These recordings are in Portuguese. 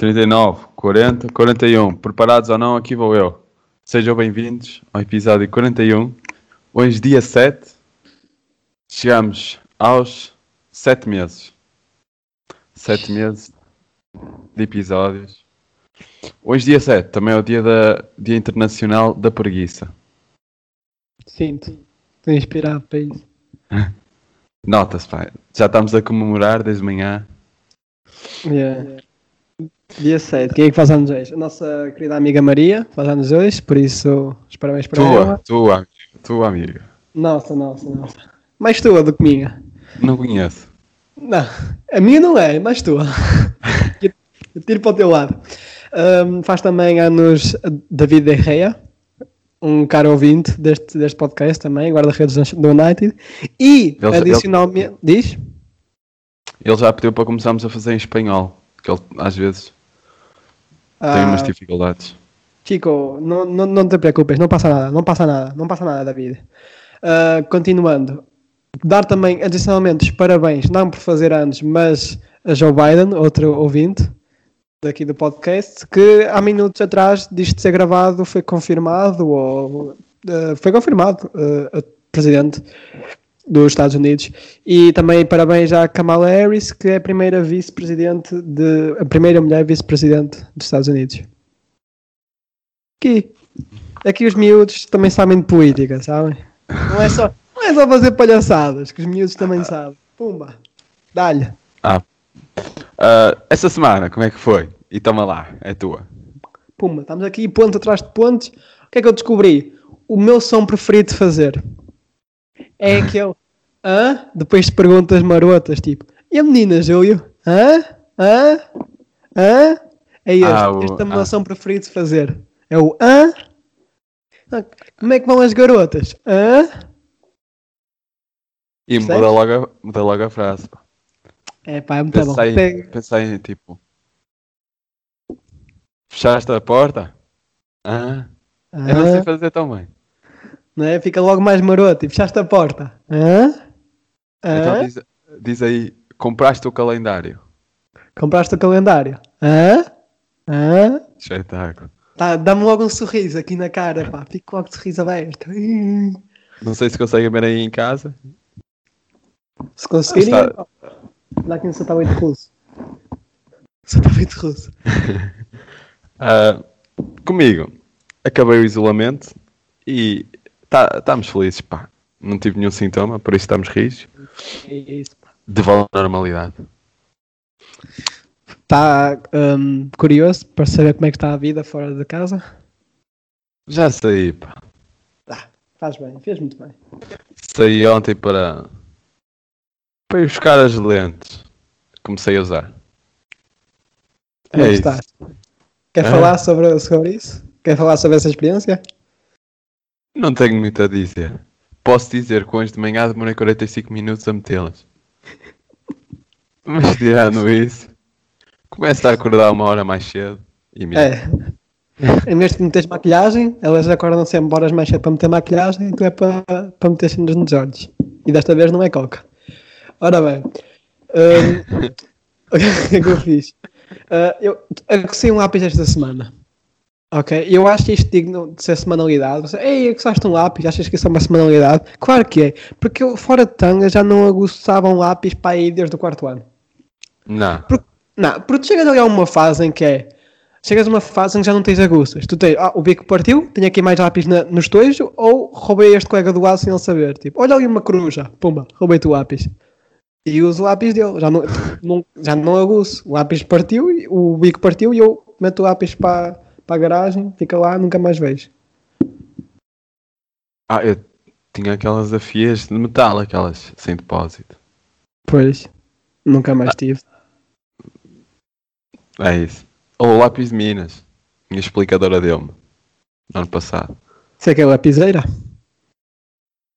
39, 40, 41. Preparados ou não, aqui vou eu. Sejam bem-vindos ao episódio 41. Hoje, dia 7, chegamos aos 7 meses. 7 meses de episódios. Hoje, dia 7, também é o dia, da, dia Internacional da Preguiça. Sinto. Estou inspirado para isso. Nota-se. Já estamos a comemorar desde manhã. Yeah. Dia 7. Quem é que faz anos hoje? A nossa querida amiga Maria faz anos hoje, por isso os parabéns para Tua, ela. tua, amiga, tua amiga. Nossa, nossa, nossa. Mais tua do que minha. Não conheço. Não, a minha não é, mais tua. Eu tiro para o teu lado. Ahm, faz também anos David Gea, um caro ouvinte deste, deste podcast também, guarda-redes do United. E, Ele- adicionalmente, diz? Ele já pediu para começarmos a fazer em espanhol. Que ele, às vezes, tem Ah, umas dificuldades. Chico, não, não, não te preocupes, não passa nada, não passa nada, não passa nada, David. Ah, continuando, dar também adicionalmente os parabéns, não por fazer anos, mas a Joe Biden, outro ouvinte daqui do podcast, que há minutos atrás disto ser gravado foi confirmado, ou ah, foi confirmado, ah, a presidente dos Estados Unidos. E também parabéns à Kamala Harris, que é a primeira vice-presidente de a primeira mulher vice-presidente dos Estados Unidos. Aqui. Aqui os miúdos também sabem de política, sabem? Não é só, não é só fazer palhaçadas, que os miúdos também sabem. Pumba. Dá-lhe. Ah, ah, essa semana, como é que foi? E toma lá, é tua. Pumba. Estamos aqui ponto atrás de pontos. O que é que eu descobri? O meu som preferido de fazer é aquele. Hã? Depois de perguntas marotas, tipo. E a menina, Júlio? Hã? Hã? Hã? É este. Ah, o- este é o meu ah. som preferido de fazer. É o hã? Como é que vão as garotas? Hã? E muda logo, a, muda logo a frase. É pá, é muito bom. Pensei, pensei tipo. Fechaste a porta? Ah, eu não sei Hã? fazer tão bem. Não é? Fica logo mais maroto e fechaste a porta. Hã? Então diz, diz aí, compraste o calendário. Compraste o calendário. Hã? Hã? Espetáculo. Tá, Dá-me logo um sorriso aqui na cara, pá. Fico logo de sorriso aberto. Não sei se conseguem ver aí em casa. Se conseguirem. Está- Dá aqui um satélite russo. Satélite russo. Ah, comigo, acabei o isolamento e estamos felizes, pá. Não tive nenhum sintoma, por isso estamos rijos. É isso. De volta à normalidade. Está hum, curioso para saber como é que está a vida fora de casa? Já saí, pá. Faz bem, fez muito bem. Saí ontem para. para ir buscar as lentes. Comecei a usar. Como é estás? Quer Ah. falar sobre, sobre isso? Quer falar sobre essa experiência? Não tenho muito a dizer. Posso dizer que hoje de manhã demorei 45 minutos a metê-las. Mas tirando isso, começo a acordar uma hora mais cedo. E me... É. Em vez de meteres maquilhagem, elas acordam sempre horas mais cedo para meter maquilhagem e tu é para, para meter cenas nos olhos. E desta vez não é coca. Ora bem. hum, o que é que eu fiz? Ah, eu acessei um lápis esta semana. Ok? Eu acho isto digno de ser semanalidade. Você, Ei, gostaste de um lápis? Achas que isso é uma semanalidade? Claro que é. Porque eu, fora de tanga, já não aguçava um lápis para aí desde o quarto ano. Não. Por- não, porque tu chegas ali a uma fase em que é. Chegas a uma fase em que já não tens aguças. Tu tens, ah, o bico partiu, tenho aqui mais lápis na, no estojo, ou roubei este colega do lado sem ele saber. Tipo, olha ali uma coruja, pumba, roubei-te o lápis. E uso o lápis dele, já não, não- já não aguço. O lápis partiu, o bico partiu e eu meto o lápis para, para a garagem, fica lá, nunca mais vejo. Ah, eu tinha aquelas afias de metal, aquelas sem depósito. Pois, nunca mais tive. É isso. Ou o lápis de Minas. Minha explicadora deu-me. No ano passado. Isso é que é lapiseira?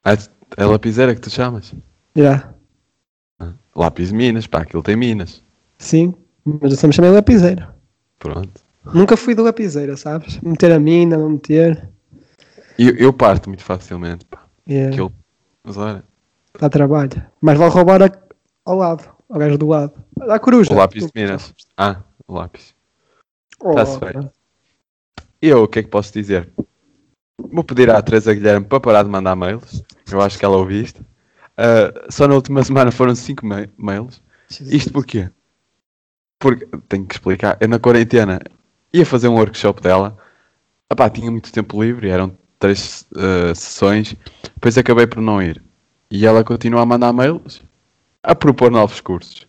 Ah, é lapiseira que tu chamas? Já, Ah, Lápis de Minas, pá, aquilo tem Minas. sim, mas eu só me chamei lapiseira. Pronto. Nunca fui de lapiseira, sabes? Meter a mina, não meter. Eu, eu parto muito facilmente, pá. Yeah. Aquilo. Mas olha, Dá trabalho. Mas vale roubar a- ao lado, ao gajo do lado. Dá coruja. o lápis de Minas. Ah, o lápis. Tá-se bem. E eu, o que é que posso dizer? Vou pedir à Teresa Guilherme para parar de mandar mails. Eu acho que ela ouviste. Uh, só na última semana foram 5 ma mails. Isto porquê? Porque, tenho que explicar, eu na quarentena ia fazer um workshop dela. Epá, tinha muito tempo livre, eram três uh, sessões. Depois acabei por não ir. E ela continua a mandar mails a propor novos cursos.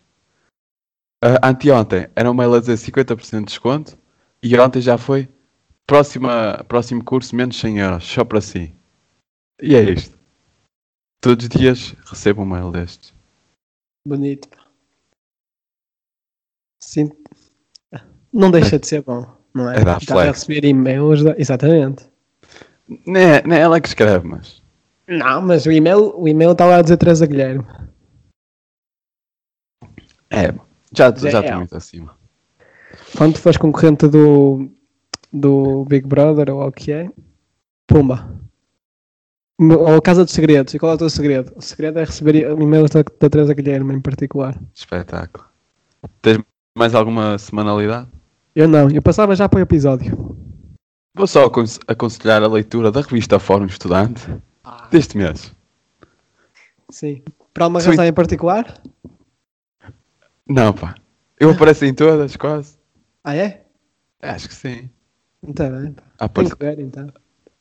Uh, anteontem era um mail a dizer 50% de desconto e ontem já foi próxima, próximo curso menos 100 euros, só para si. E é isto. Todos os dias recebo um mail destes. Bonito. Sim. Não deixa de ser bom, não é? É Está a receber e-mails. da- Exatamente. Não é, não é ela que escreve, mas. Não, mas o e-mail, o e-mail está lá a dizer Teresa Guilherme. É, já Já já é. estou muito acima. Quando tu fores concorrente do, do Big Brother ou o que é, pumba. Ou Casa dos Segredos. E qual é o teu segredo? O segredo é receber e-mails da, da Teresa Guilherme em particular. Espetáculo. Tens mais alguma semanalidade? Eu não, eu passava já para o episódio. Vou só acon- aconselhar a leitura da revista Fórum Estudante deste mês. Sim. Para uma Sim. razão em particular? Não, pá. Eu apareço em todas, quase. Ah, é? Acho que sim. Então, bem. pá. Ah, pois- que ver, então.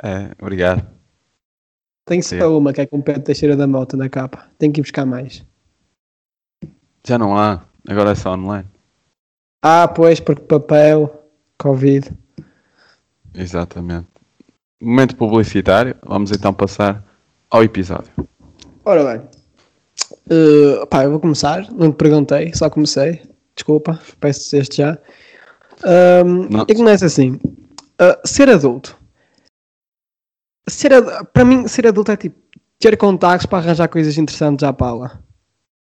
É, obrigado. Tem Sim. só uma que é com o Pedro Teixeira da Mota na capa. Tem que ir buscar mais. Já não há. Agora é só online. Ah, pois, porque papel, Covid. Exatamente. Momento publicitário. Vamos então passar ao episódio. Ora bem. Uh, pá, eu vou começar. Não te perguntei, só comecei. Desculpa, peço desde já. Um, e começa assim. Uh, ser adulto. Ser ad- para mim, ser adulto é tipo ter contactos para arranjar coisas interessantes à Paula.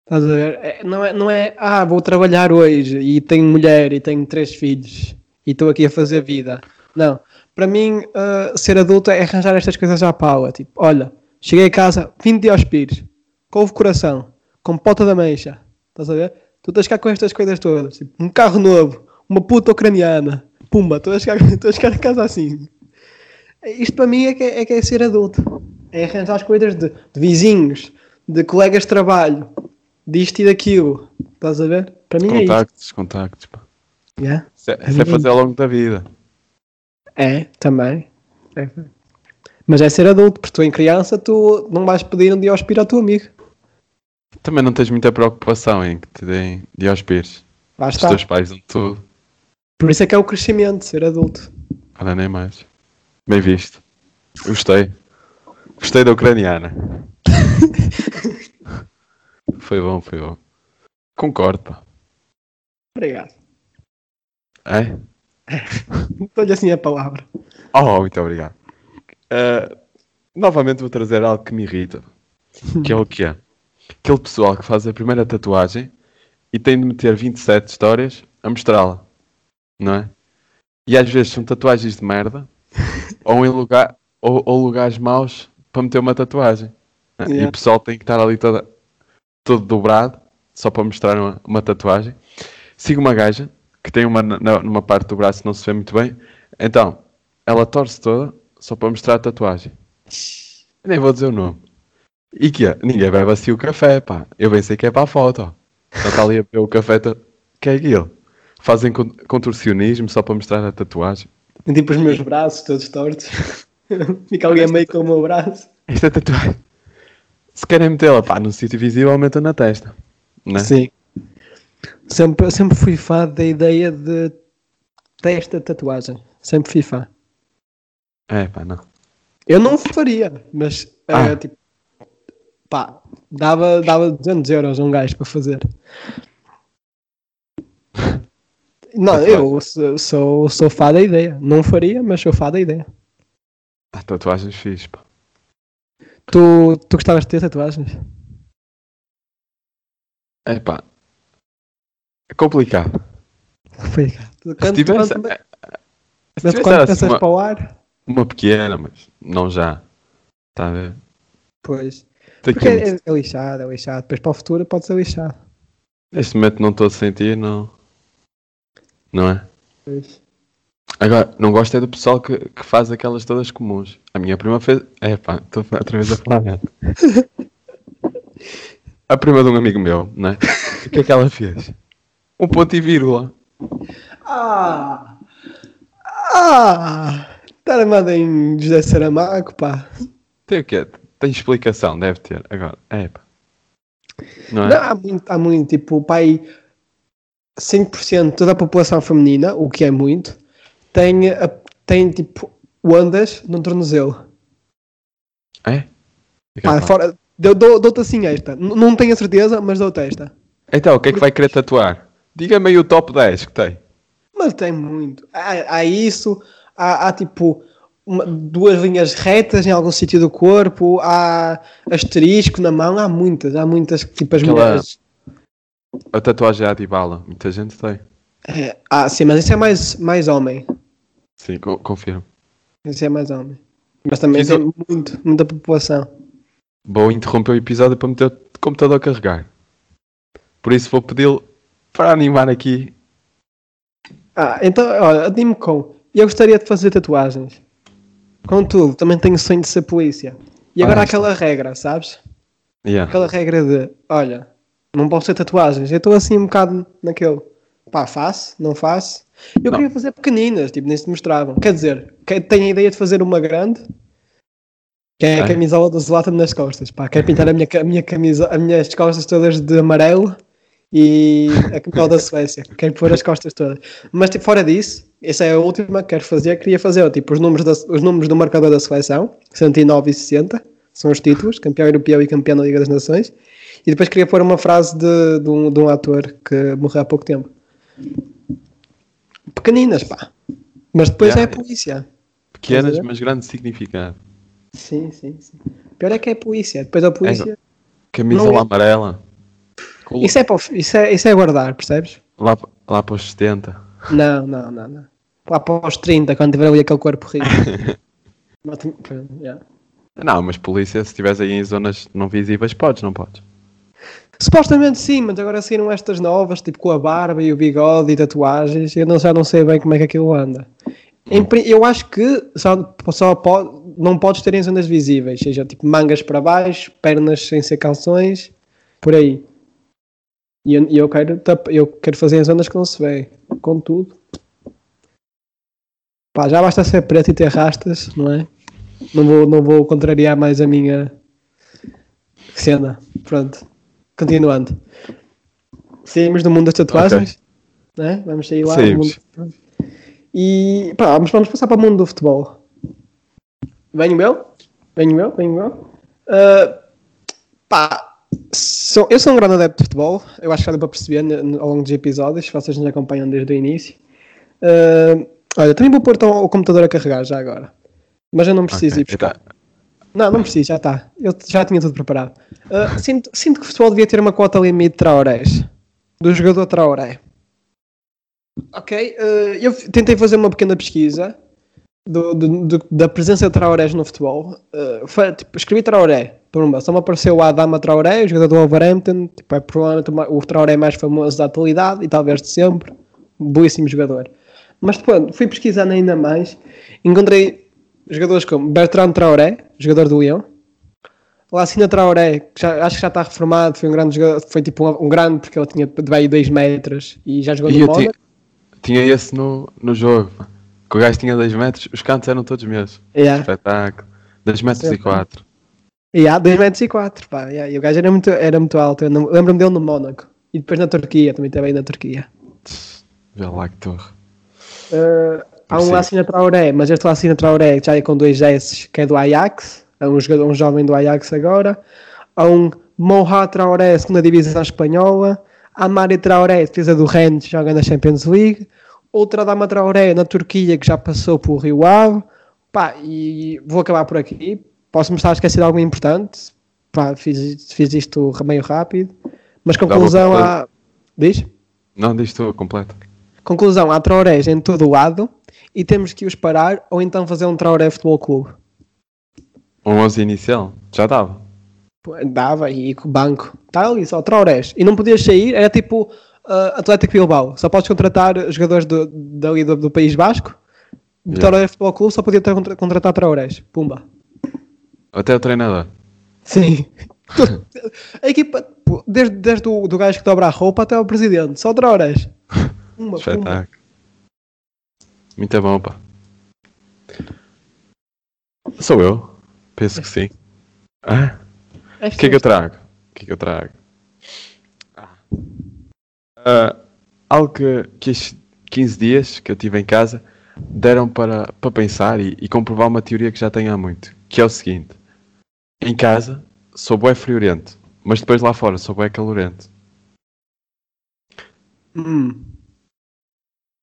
Estás a ver? É- não, é, não é, ah, vou trabalhar hoje e tenho mulher e tenho três filhos e estou aqui a fazer vida. Não. Para mim, uh, ser adulto é arranjar estas coisas à Paula. Tipo, olha, cheguei a casa, 20 diospires, couve coração, compota da mancha. Estás a ver? Tu estás cá com estas coisas todas. Tipo, um carro novo, uma puta ucraniana. Pumba, estou a chegar, estou a chegar a casa assim. Isto para mim é que é, é que é ser adulto. É arranjar as coisas de, de vizinhos, de colegas de trabalho, disto e daquilo. Estás a ver? Para mim Contactos, contactos. É isso. Yeah. Isso é, isso é fazer ao longo da vida. É, também. É. Mas é ser adulto, porque tu em criança tu não vais pedir um diospiro ao teu amigo. Também não tens muita preocupação em que te deem diospires. Lá Os teus pais dão tudo. Por isso é que é o crescimento, ser adulto. Olha, nem mais. Bem visto. Gostei. Gostei da ucraniana. foi bom, foi bom. Concordo, pá. Obrigado. É? Dou-lhe assim a palavra. Oh, muito obrigado. Uh, novamente vou trazer algo que me irrita. Que é o que é? Aquele pessoal que faz a primeira tatuagem e tem de meter 27 histórias a mostrá-la. Não é? E às vezes são tatuagens de merda ou, em lugar, ou, ou lugares maus para meter uma tatuagem. não é? E Yeah. o pessoal tem que estar ali toda, todo dobrado só para mostrar uma, uma tatuagem. Sigo uma gaja que tem uma na- numa parte do braço que não se vê muito bem. Então, ela torce toda só para mostrar a tatuagem. Nem vou dizer o nome. E que é? Ninguém bebe assim o café, pá. Eu bem sei que é para a foto. Só está ali a beber o café. to- Que é aquilo? Fazem con- contorcionismo só para mostrar a tatuagem. E tipo os meus braços todos tortos. Fica alguém meio com o meu braço. Esta tatuagem. Se querem metê-la, pá, num sítio visível, aumentam na testa. Né? Sim. Sempre, sempre fui fã da ideia de testa tatuagem. Sempre fui fã. É, pá, não. Eu não faria, mas Ah. eh, tipo, pá, dava, dava 200 euros a um gajo para fazer. Não, eu sou, sou, sou fã da ideia. Não faria, mas sou fã da ideia. Há tatuagens fixe, pá. Tu, tu gostavas de ter tatuagens? É, pá. É complicado. Tu- Se Quando, tivesse, quando, é, se tivesse quando era assim pensas uma, para o ar, uma pequena, mas não já. Está a ver? pois. Porque que- é, é lixado, é lixado. Depois para o futuro pode ser lixado. Neste momento não estou a sentir, não. Não é? Pois. Agora, não gosto é do pessoal que, que faz aquelas todas comuns. A minha prima fez. É pá, estou outra vez a falar merda. A prima de um amigo meu, né? O que é que ela fez? Um ponto e vírgula. Ah! Ah! Está armado em José Saramago, pá. Tem o quê? Tem explicação, deve ter. Agora, é pá. Não é? Não, há muito, há muito, tipo, pai, 5% de toda a população feminina, o que é muito, tem, a- tem tipo, ondas no tornozelo. É? Pá, fora, dou- dou- dou-te assim esta. N- não tenho a certeza, mas dou-te esta. Então, o que é que vai querer tatuar? Diga-me aí o top 10 que tem. Mas tem muito. Há, há isso, há, há, tipo uma- duas linhas retas em algum sítio do corpo, há asterisco na mão, há muitas, há muitas tipo as Aquela- mulheres. A tatuagem é a Dibala. Muita gente tem. É, ah, sim, mas isso é mais, mais homem. Sim, co- confirmo. Isso é mais homem. Mas também Isso- tem muito, muita população. Vou interromper o episódio para meter o computador a carregar. Por isso vou pedi-lo para animar aqui. Ah, então, olha, anime com. Eu gostaria de fazer tatuagens. Contudo, também tenho sonho de ser polícia. E agora Ah, aquela regra, sabes? Yeah. Aquela regra de, olha, não posso ter tatuagens. Eu estou assim um bocado naquele, pá, faço, não faço. Eu Não. queria fazer pequeninas, tipo, nem se mostravam. Quer dizer, tenho a ideia de fazer uma grande, que é a camisola do Zlatan nas costas. Pá, quero pintar a minha, a minha camisa, as minhas costas todas de amarelo e a camisola da Suécia. Quero pôr as costas todas. Mas tipo, fora disso, essa é a última que quero fazer. Queria fazer tipo, os, números da- os números do marcador da seleção, 109 e 60, são os títulos, campeão europeu e campeão da Liga das Nações. E depois queria pôr uma frase de, de, um, de um ator que morreu há pouco tempo. Pequeninas, pá. Mas depois Yeah. é a polícia. Pequenas, mas grande significado. Sim, sim, sim. Pior é que é a polícia. Depois a polícia. Camisola Não é- amarela. Isso é, para, isso, é, isso é guardar, percebes? Lá, lá para os 70. Não, não, não, não. Lá para os 30, quando tiver ali aquele corpo rico. Yeah. Não, mas polícia, se estiveres aí em zonas não visíveis, podes, não podes? Supostamente sim, mas agora saíram estas novas, tipo com a barba e o bigode e tatuagens. Eu não, já não sei bem como é que aquilo anda. Em eu acho que só, só pode, não podes ter em zonas visíveis, seja tipo mangas para baixo, pernas sem ser calções, por aí. E eu, eu quero, eu quero fazer em zonas que não se vê, contudo. Pá, já basta ser preto e ter rastas, não é? Não vou, não vou contrariar mais a minha cena. Pronto. Continuando. Saímos do mundo das tatuagens. Né? Vamos sair lá Saímos. mundo. E pá, vamos, vamos passar para o mundo do futebol. Venho eu? Venho eu? Venho eu? Ah, pá, sou, eu sou um grande adepto de futebol. Eu acho que deu para perceber ao longo dos episódios, se vocês nos acompanham desde o início. Ah, olha, também vou pôr então, o computador a carregar já agora. Mas eu não preciso Ok, ir buscar. então, Não, não preciso, já está. Eu já tinha tudo preparado. Ah, sinto, sinto que o futebol devia ter uma cota limite de Traorés. Do jogador Traoré. Ok, ah, eu tentei fazer uma pequena pesquisa do- do- do- da presença de Traorés no futebol. Ah, foi, tipo, escrevi Traoré. Pumba, só me apareceu o Adama Traoré, o jogador do Wolverhampton. Tipo, é provavelmente o Traoré mais famoso da atualidade e talvez de sempre. Um belíssimo jogador. Mas depois fui pesquisando ainda mais. Encontrei jogadores como Bertrand Traoré, jogador do Lyon. Lacina Traoré, que já, acho que já está reformado, foi um grande jogador, foi tipo um, um grande porque ele tinha de aí 2 metros e já jogou E no Mónaco. tinha, esse no, no jogo. Que o gajo tinha 2 metros, os cantos eram todos meus. Yeah. Espetáculo. 2 metros e 4. E há 2 metros e 4, pá. yeah, E o gajo era muito, era muito alto. Eu Lembro-me dele no Mónaco. E depois na Turquia, também aí na Turquia. Vê lá que torre. Uh, há um. Lacina Traoré, mas este Lacina Traoré já é com dois S, que é do Ajax. É um, jogador, um jovem do Ajax agora. Há um Moha Traoré, segunda divisão espanhola. Há Mari Traoré, defesa do Rennes, joga na Champions League. Outra Dama Traoré, na Turquia, que já passou por Rio Ave. Pá, e vou acabar por aqui. Posso me estar a esquecer de algo importante. Pá, fiz, fiz isto meio rápido. Mas conclusão há... Diz? Não, diz tu, completo. Conclusão, há Traorés em todo o lado e temos que os parar ou então fazer um Traoré Futebol Clube. Um 11 inicial, já dava. Dava e com banco. Está ali só Traorés. E não podias sair, era tipo uh, Atlético Bilbao. Só podes contratar jogadores do, dali do, do País Basco Vitória Futebol Clube só podia ter contra- contratar Traorés. Pumba. Até o treinador. Sim. a equipa, desde, desde o do gajo que dobra a roupa até o presidente, só Traorés. Pumba, pumba. Espetáculo. Muito bom, pá. Sou eu? Penso que sim. Ah, É o que é que eu trago? O que é que eu trago? Ah, algo que, que estes 15 dias que eu tive em casa deram para, para pensar e, e comprovar uma teoria que já tenho há muito, que é o seguinte. Em casa sou bué friorento, mas depois lá fora sou bué calorento. Hum.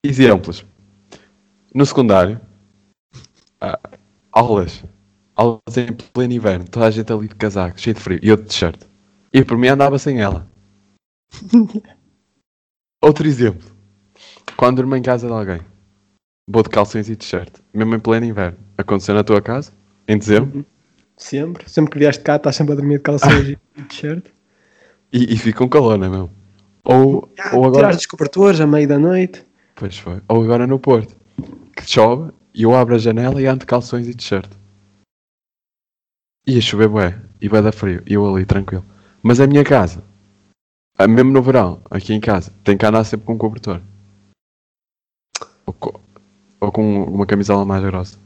Exemplos. No secundário, ah, aulas. Aulas em pleno inverno. Toda a gente ali de casaco, cheio de frio. E eu de t-shirt. E por mim andava sem ela. Outro exemplo. Quando durmo em casa de alguém. Vou de calções e t-shirt. Mesmo em pleno inverno. Aconteceu na tua casa? Em dezembro? Sempre. Sempre que vieste cá, estás sempre a dormir de calções e t-shirt. E, e fica com calor, não é mesmo? Ou, Ah, ou agora... Tirar os cobertores à meia da noite. Pois foi. Ou agora no Porto. Que chove e eu abro a janela e ando de calções e t-shirt. Ia chover bué. E vai dar frio. E eu ali tranquilo. Mas a minha casa. Mesmo no verão, aqui em casa, tem que andar sempre com um cobertor. Ou, co- ou com uma camisola mais grossa.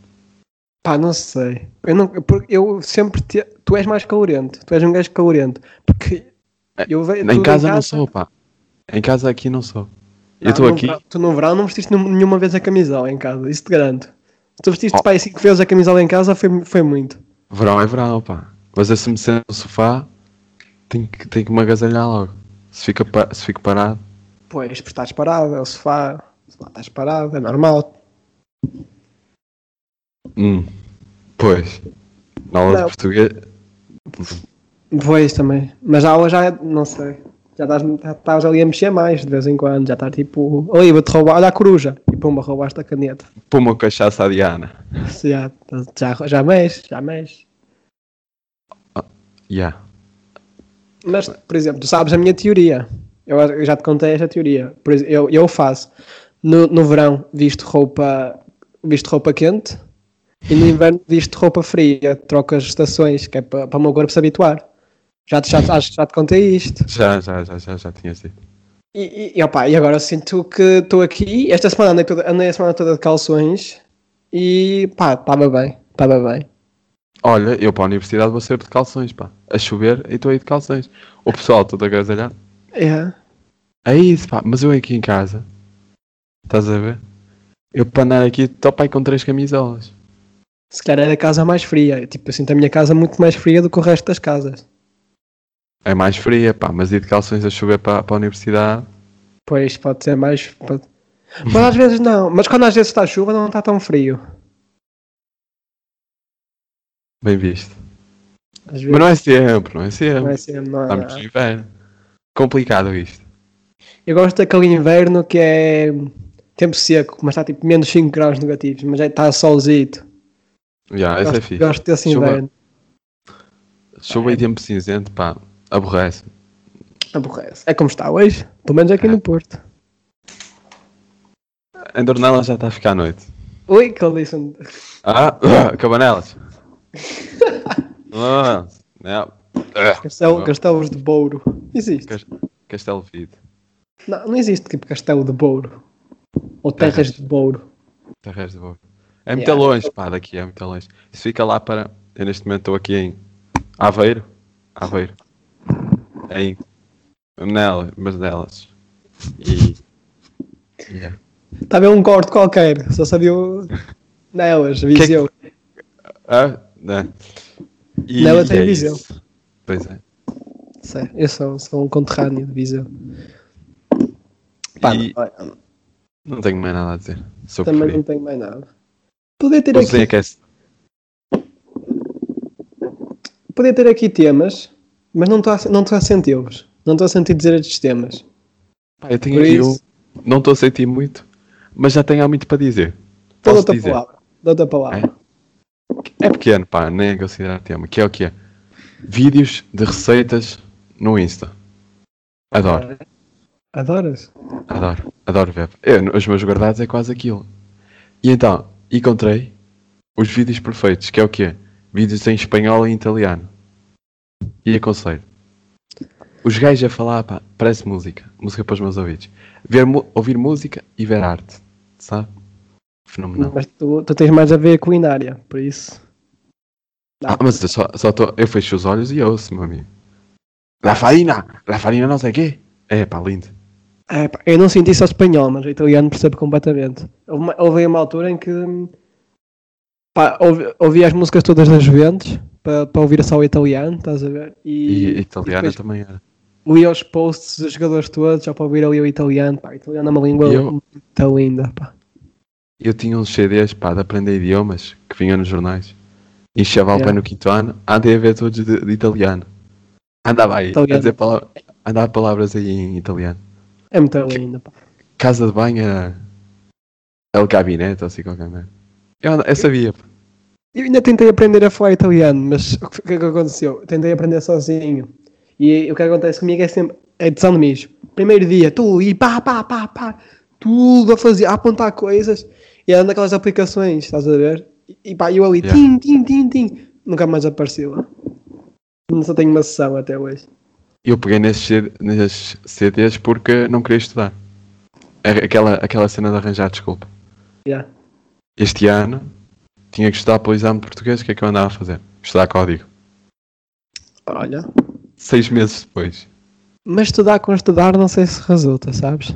Pá, não sei. Eu, não, eu sempre. Te, tu és mais calorento. Tu és um gajo calorento. Porque. Eu vejo Em tudo casa não sou, pá. Em casa aqui não sou. Eu estou aqui. tu no verão não vestiste nenhum- nenhuma vez a camisola em casa. Isso te garanto. Se tu vestiste Oh. pá, aí cinco vezes a camisola em casa, foi, foi muito. Verão é verão, pá. Mas eu se me sento no sofá, tenho que, tenho que me agasalhar logo. Se, fica, se fico parado. Pois, porque estás parado, é o sofá. O sofá estás parado, é normal. Hum. Pois. Na aula Não. de português. Pois também. Mas a aula já é, não sei. Já estás, já estás ali a mexer mais de vez em quando. Já estás tipo, oi, vou-te roubar, olha a coruja. E pumba, roubaste a caneta. Pô, uma cachaça à Diana. Já, já, já mexe, já mexe. Yeah. Mas, por exemplo, tu sabes a minha teoria. Eu, eu já te contei esta teoria. Por exemplo, eu, eu faço no, no verão visto roupa, visto roupa quente e no inverno visto roupa fria. Troco as estações, que é para, para o meu corpo se habituar. Já, te- já, acho que já te contei isto. Já, já, já, já, já tinha sido. E, e, opá, e agora sinto que estou aqui. Esta semana andei, toda, andei a semana toda de calções e pá, estava bem, estava bem. Olha, eu para a universidade vou ser de calções, pá. A chover e estou aí de calções. O pessoal todo agasalhado. É. É isso, pá. Mas eu aqui em casa. Estás a ver? Eu para andar aqui estou pai com três camisolas. Se calhar é a casa mais fria. Tipo, eu sinto a minha casa muito mais fria do que o resto das casas. É mais fria, pá. Mas ir de calções a chover para, para a universidade. Pois, pode ser mais. pode- Mas às vezes não. Mas quando às vezes está chuva, não está tão frio. Bem visto. Às Mas não é sempre, não é sempre. não é sempre, não é- Estamos inverno. Complicado isto. Eu gosto daquele inverno que é tempo seco, mas está tipo menos 5 graus negativos, mas está solzito. Já, esse é fixe. gosto desse Chuva. inverno. Chuva e tempo cinzento, pá. Aborrece. Aborrece. É como está hoje, pelo menos aqui É. no Porto. Em Dornela já está a ficar à noite. Que listen. Ah, cabanelas. ah, não. Ah, Castelo, castelos de Bouro. Existe. Cas- Castelo Vido. Não, não existe tipo castelo de Bouro. Ou terras Terras. de Bouro. Terras de Boa. É muito Yeah. longe, pá, daqui é muito longe. Isso fica lá para. Eu neste momento estou aqui em Aveiro. Aveiro. Em. Nela, mas nelas. E. Yeah. Está a ver um corte qualquer, só sabia o... nelas, Viseu. Ah, né? E, Nela e tem é Viseu. isso. Pois é. Sei, eu sou, sou um conterrâneo de Viseu. Pá, E- não, Não tenho mais nada a dizer. Sou também não tenho mais nada. Podia ter, aqui, que é podia ter aqui temas, mas não estou a, não a senti-los. Não estou a sentir dizer estes temas. Pá, eu tenho Por aqui isso- um. Não estou a sentir muito, mas já tenho há muito para dizer. Dou Posso outra dizer? palavra. Dou outra palavra. É pequeno, pá, nem é considerar tema. Que é o que é? Vídeos de receitas no Insta. Adoro, Adoras? adoro, adoro ver. Eu, os meus guardados é quase aquilo. E então, encontrei os vídeos perfeitos, que é o quê? Vídeos em espanhol e italiano. E aconselho. Os gajos a falar, pá, parece música. Música para os meus ouvidos. Ver, ouvir música e ver arte. Sabe? Fenomenal. Mas tu, tu tens mais a ver com culinária, por isso. Ah, mas eu só, só tô, eu fecho os olhos e ouço, meu amigo. La farina! La farina não sei o quê. É, pá, lindo. É, pá, eu não senti só espanhol, mas o italiano percebo completamente. Houve uma, houve uma altura em que pá, ouvi, ouvi as músicas todas das Juventus para, para ouvir só o italiano, estás a ver? E, E, italiana também era. li os posts dos jogadores todos só para ouvir ali o italiano. Pá, italiano é uma língua eu- muito linda. Pá. Eu tinha uns CDs, pá, de aprender idiomas que vinham nos jornais. E chaval, Yeah. no quinto ano, andei a ver todos de, de italiano. Andava aí, Italiano. a dizer palavras, andava palavras aí em italiano. É muito linda. Pá. Casa de banho era El Gabinete ou assim qualquer merda. Eu, eu sabia, pá. Eu ainda tentei aprender a falar italiano, mas o que, é que aconteceu? Tentei aprender sozinho. E o que acontece comigo é sempre é de São Domingos. Primeiro dia, tu e pá, pá, pá, pá, tudo a fazer, a apontar coisas. E era naquelas aplicações, estás a ver? E, e pá, eu ali, Yeah. tim, tim, tim, tim. Nunca mais apareceu. Não só tenho uma sessão até hoje. Eu peguei nesses, nesses CDs porque não queria estudar. Aquela, aquela cena de arranjar desculpa. Yeah. Este ano tinha que estudar para o exame de português, o que é que eu andava a fazer? Estudar código. Olha. Seis meses depois. Mas estudar com estudar não sei se resulta, sabes?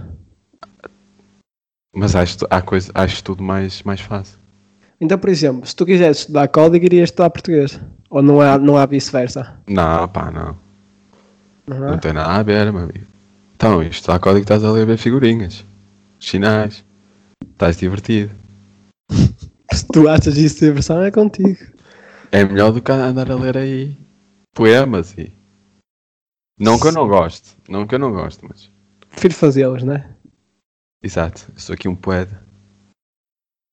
Mas acho, há coisa, acho tudo mais, mais fácil. Então, por exemplo, se tu quisesse estudar código, irias estudar português. Ou não há, não há vice-versa? Não, pá, não. Não Não tem nada a ver, meu amigo. Então, está código estás a ler ver figurinhas. Sinais. Estás divertido. Se tu achas isso de diversão, é contigo. É melhor do que andar a ler aí poemas e. Não que eu não gosto. Não que eu não gosto, mas. Prefiro fazê-los, não é? Exato, eu sou aqui um poeta.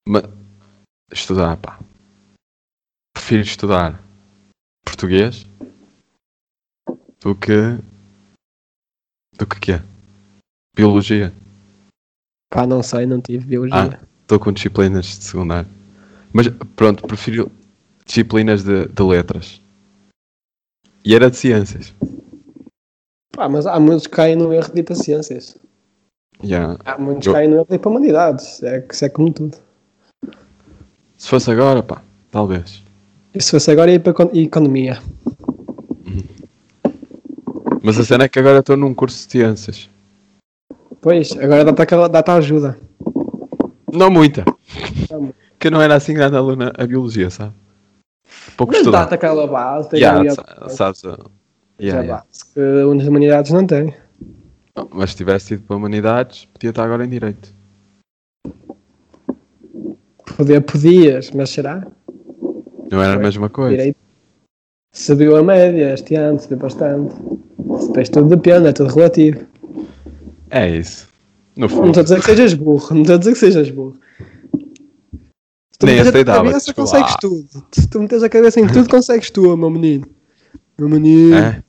Mas estudar, pá. Prefiro estudar português do que. do que quê? Biologia. Pá, não sei, não tive biologia. Estou com disciplinas de secundário. Mas pronto, prefiro disciplinas de, de letras. E era de ciências. Pá, mas há muitos que caem no erro de ir para ciências. Yeah. Há muitos Eu- que caem no erro de ir para humanidades. É, que isso é como tudo. Se fosse agora, pá, talvez. E se fosse agora ir para econ- economia? Mas a cena é que agora estou num curso de ciências. Pois, agora dá-te dá-te ajuda. Não muita. Não muito. Que não era assim grande aluna a biologia, sabe? Pouco Mas estudar. dá-te aquela base. Tem Yeah, a- sabes? uh, yeah, a yeah. base que umas humanidades não têm. Mas se tivesse ido para humanidades, podia estar agora em direito. Poder podias, mas será? Não era a Pois, mesma coisa. Direito. Subiu a média este ano, subiu bastante. Depois tudo depende, é tudo relativo. É isso. Não estou a dizer que sejas burro, não estou a dizer que sejas burro. Se tu Nem meteres a aceitava, cabeça, desculpa. consegues tudo. Se tu metes a cabeça em tudo, consegues tu, meu menino. Meu menino. É?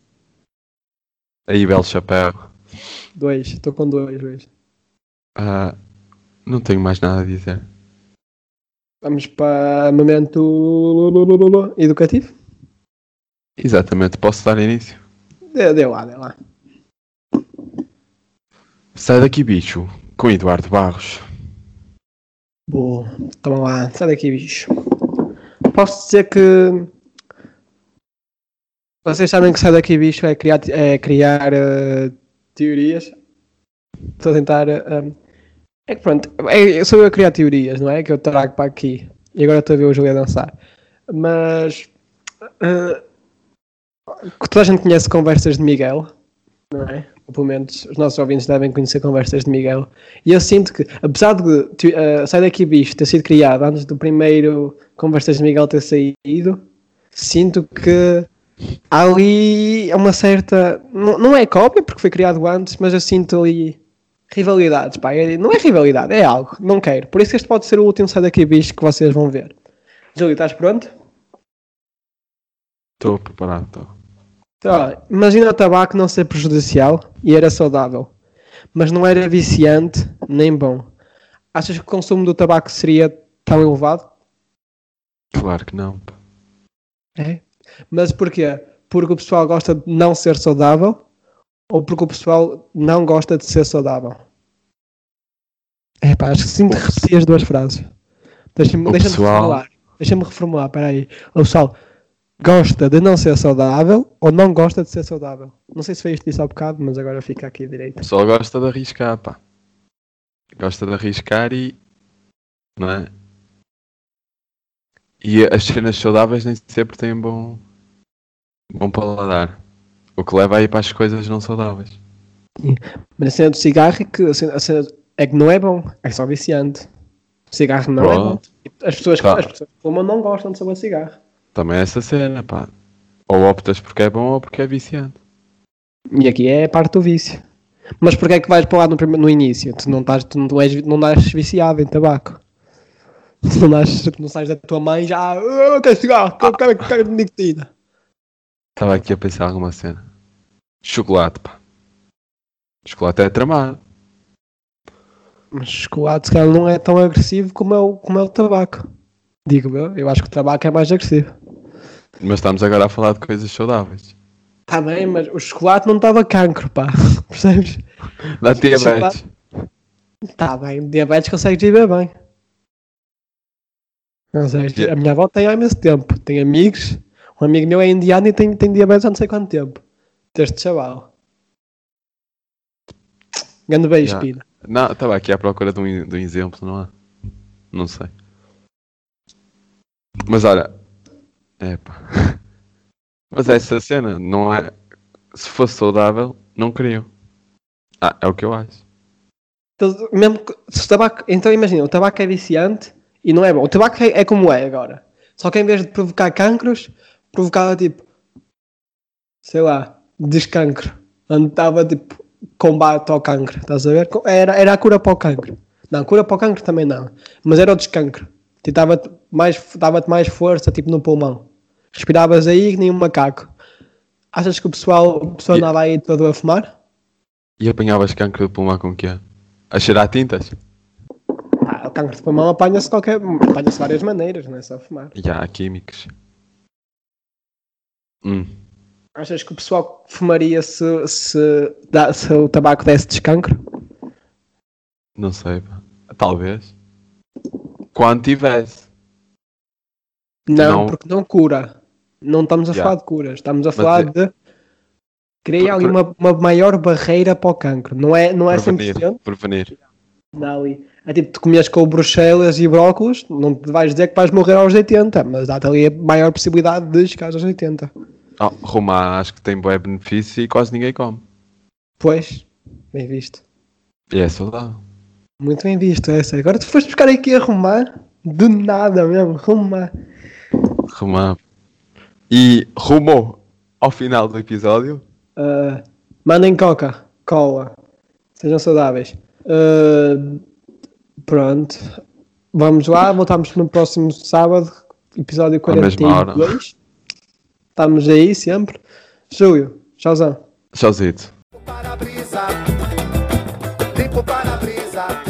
Aí, belo chapéu. Dois, estou com dois hoje. Ah, não tenho mais nada a dizer. Vamos para momento educativo? Exatamente, posso dar início. Dê, dê lá, dê lá. Sai daqui, bicho, com Eduardo Barros. Boa, toma lá, sai daqui, bicho. Posso dizer que. Vocês sabem que sai daqui, bicho, é criar, é criar eh, teorias. Estou a tentar. eh, é que pronto, é, sou eu a criar teorias, não é? Que eu trago para aqui. E agora estou a ver o Júlio a dançar. Mas. eh, toda a gente conhece Conversas de Miguel, não é? Pelo menos os nossos ouvintes devem conhecer Conversas de Miguel. E eu sinto que, apesar de tu- eh, Sai Daqui Bicho ter sido criado antes do primeiro Conversas de Miguel ter saído, sinto que há ali uma certa. Não, não é cópia, porque foi criado antes, mas eu sinto ali rivalidades. Pá. É- Não é rivalidade, é algo. Não quero. Por isso este pode ser o último Sai Daqui Bicho que vocês vão ver. Júlio, estás pronto? Estou preparado, estou. Então, olha, imagina o tabaco não ser prejudicial e era saudável, mas não era viciante nem bom. Achas que o consumo do tabaco seria tão elevado? Claro que não. É. Mas porquê? Porque o pessoal gosta de não ser saudável ou porque o pessoal não gosta de ser saudável? É pá, acho que O repetir as duas frases. Deixa-me O deixa pessoal- reformular. Deixa-me reformular. O pessoal gosta de não ser saudável ou não gosta de ser saudável? Não sei se foi isto que disse há bocado, mas agora fica aqui direito. Pessoal gosta de arriscar, pá. Gosta de arriscar e. Não é? E as cenas saudáveis nem sempre têm bom. bom paladar. O que leva aí para as coisas não saudáveis. Mas a cena do cigarro é que, a cena, a cena é que não é bom, é só viciante. O cigarro não é bom. Pronto. As pessoas, Tá. as pessoas que fumam não gostam de saber cigarro. Também é essa cena, pá. Ou optas porque é bom ou porque é viciante. E aqui é parte do vício. Mas porquê é que vais para lá no, no início? Tu não, estás, tu não, és, não nasces viciado em tabaco. Tu não, nasces, não sais da tua mãe já. "Ah, Eu quero cigarro, eu quero, quero nicotina. Estava aqui a pensar alguma cena. Chocolate, pá. Chocolate é tramado. Mas chocolate, se calhar, não é tão agressivo como é, o, como é o tabaco. Digo eu, eu acho que o tabaco é mais agressivo. Mas estamos agora a falar de coisas saudáveis. Está bem, mas o chocolate não estava cancro, pá. Percebes? Dá diabetes. Está bem, diabetes consegues viver bem. Ou seja, Dia- a minha avó tem há imenso tempo. Tem amigos. Um amigo meu é indiano e tem, tem diabetes há não sei quanto tempo. Deste chaval. Grande beijo, Já. Pina. Não, estava aqui à procura de um, de um exemplo, não há? Não sei. Mas olha. Epá. Mas essa cena não é. Se fosse saudável, não queriam. Ah, é o que eu acho. Então, mesmo que- se o tabaco, então imagina, o tabaco é viciante e não é bom. O tabaco é, é como é agora. Só que em vez de provocar cancros, provocava tipo, sei lá, descancro. Estava tipo, combate ao cancro. Estás a ver? Era, era a cura para o cancro. Não, cura para o cancro também não. Mas era o descancro. Tipo, Dava-te mais, dava mais força tipo no pulmão. Respiravas aí que nem um macaco. Achas que o pessoal, o pessoal E- andava aí todo a fumar? E apanhavas cancro de pulmão com o quê? A cheirar tintas? Ah, o cancro de pulmão apanha-se qualquer. apanha-se de várias maneiras, não é só fumar. E há químicos. Hum. Achas que o pessoal fumaria se, se, se o tabaco desse descancro? Não sei, pá. Talvez. Quando tivesse. Não, Não. porque não cura. Não estamos a Yeah. falar de curas, estamos a falar é- de criar ali uma, uma maior barreira para o cancro. Não é, não é Prevenir. 100%. Prevenir. Não, ali. É tipo, tu comias com bruxelas e brócolos, não te vais dizer que vais morrer aos 80, mas dá-te ali a maior possibilidade de chegar aos 80. Oh, Romã acho que tem bom benefício e quase ninguém come. Pois, bem visto. E é saudável. Muito bem visto essa. Agora tu foste buscar aqui a arrumar, de nada mesmo, arrumar. Romã. E rumou ao final do episódio. Uh, mandem coca, cola, sejam saudáveis. Uh, pronto, vamos lá, voltamos no próximo sábado, episódio À mesma hora. 42. Estamos aí sempre. Júlio, tchauzão. Tchauzito. para-brisa, limpo para-brisa.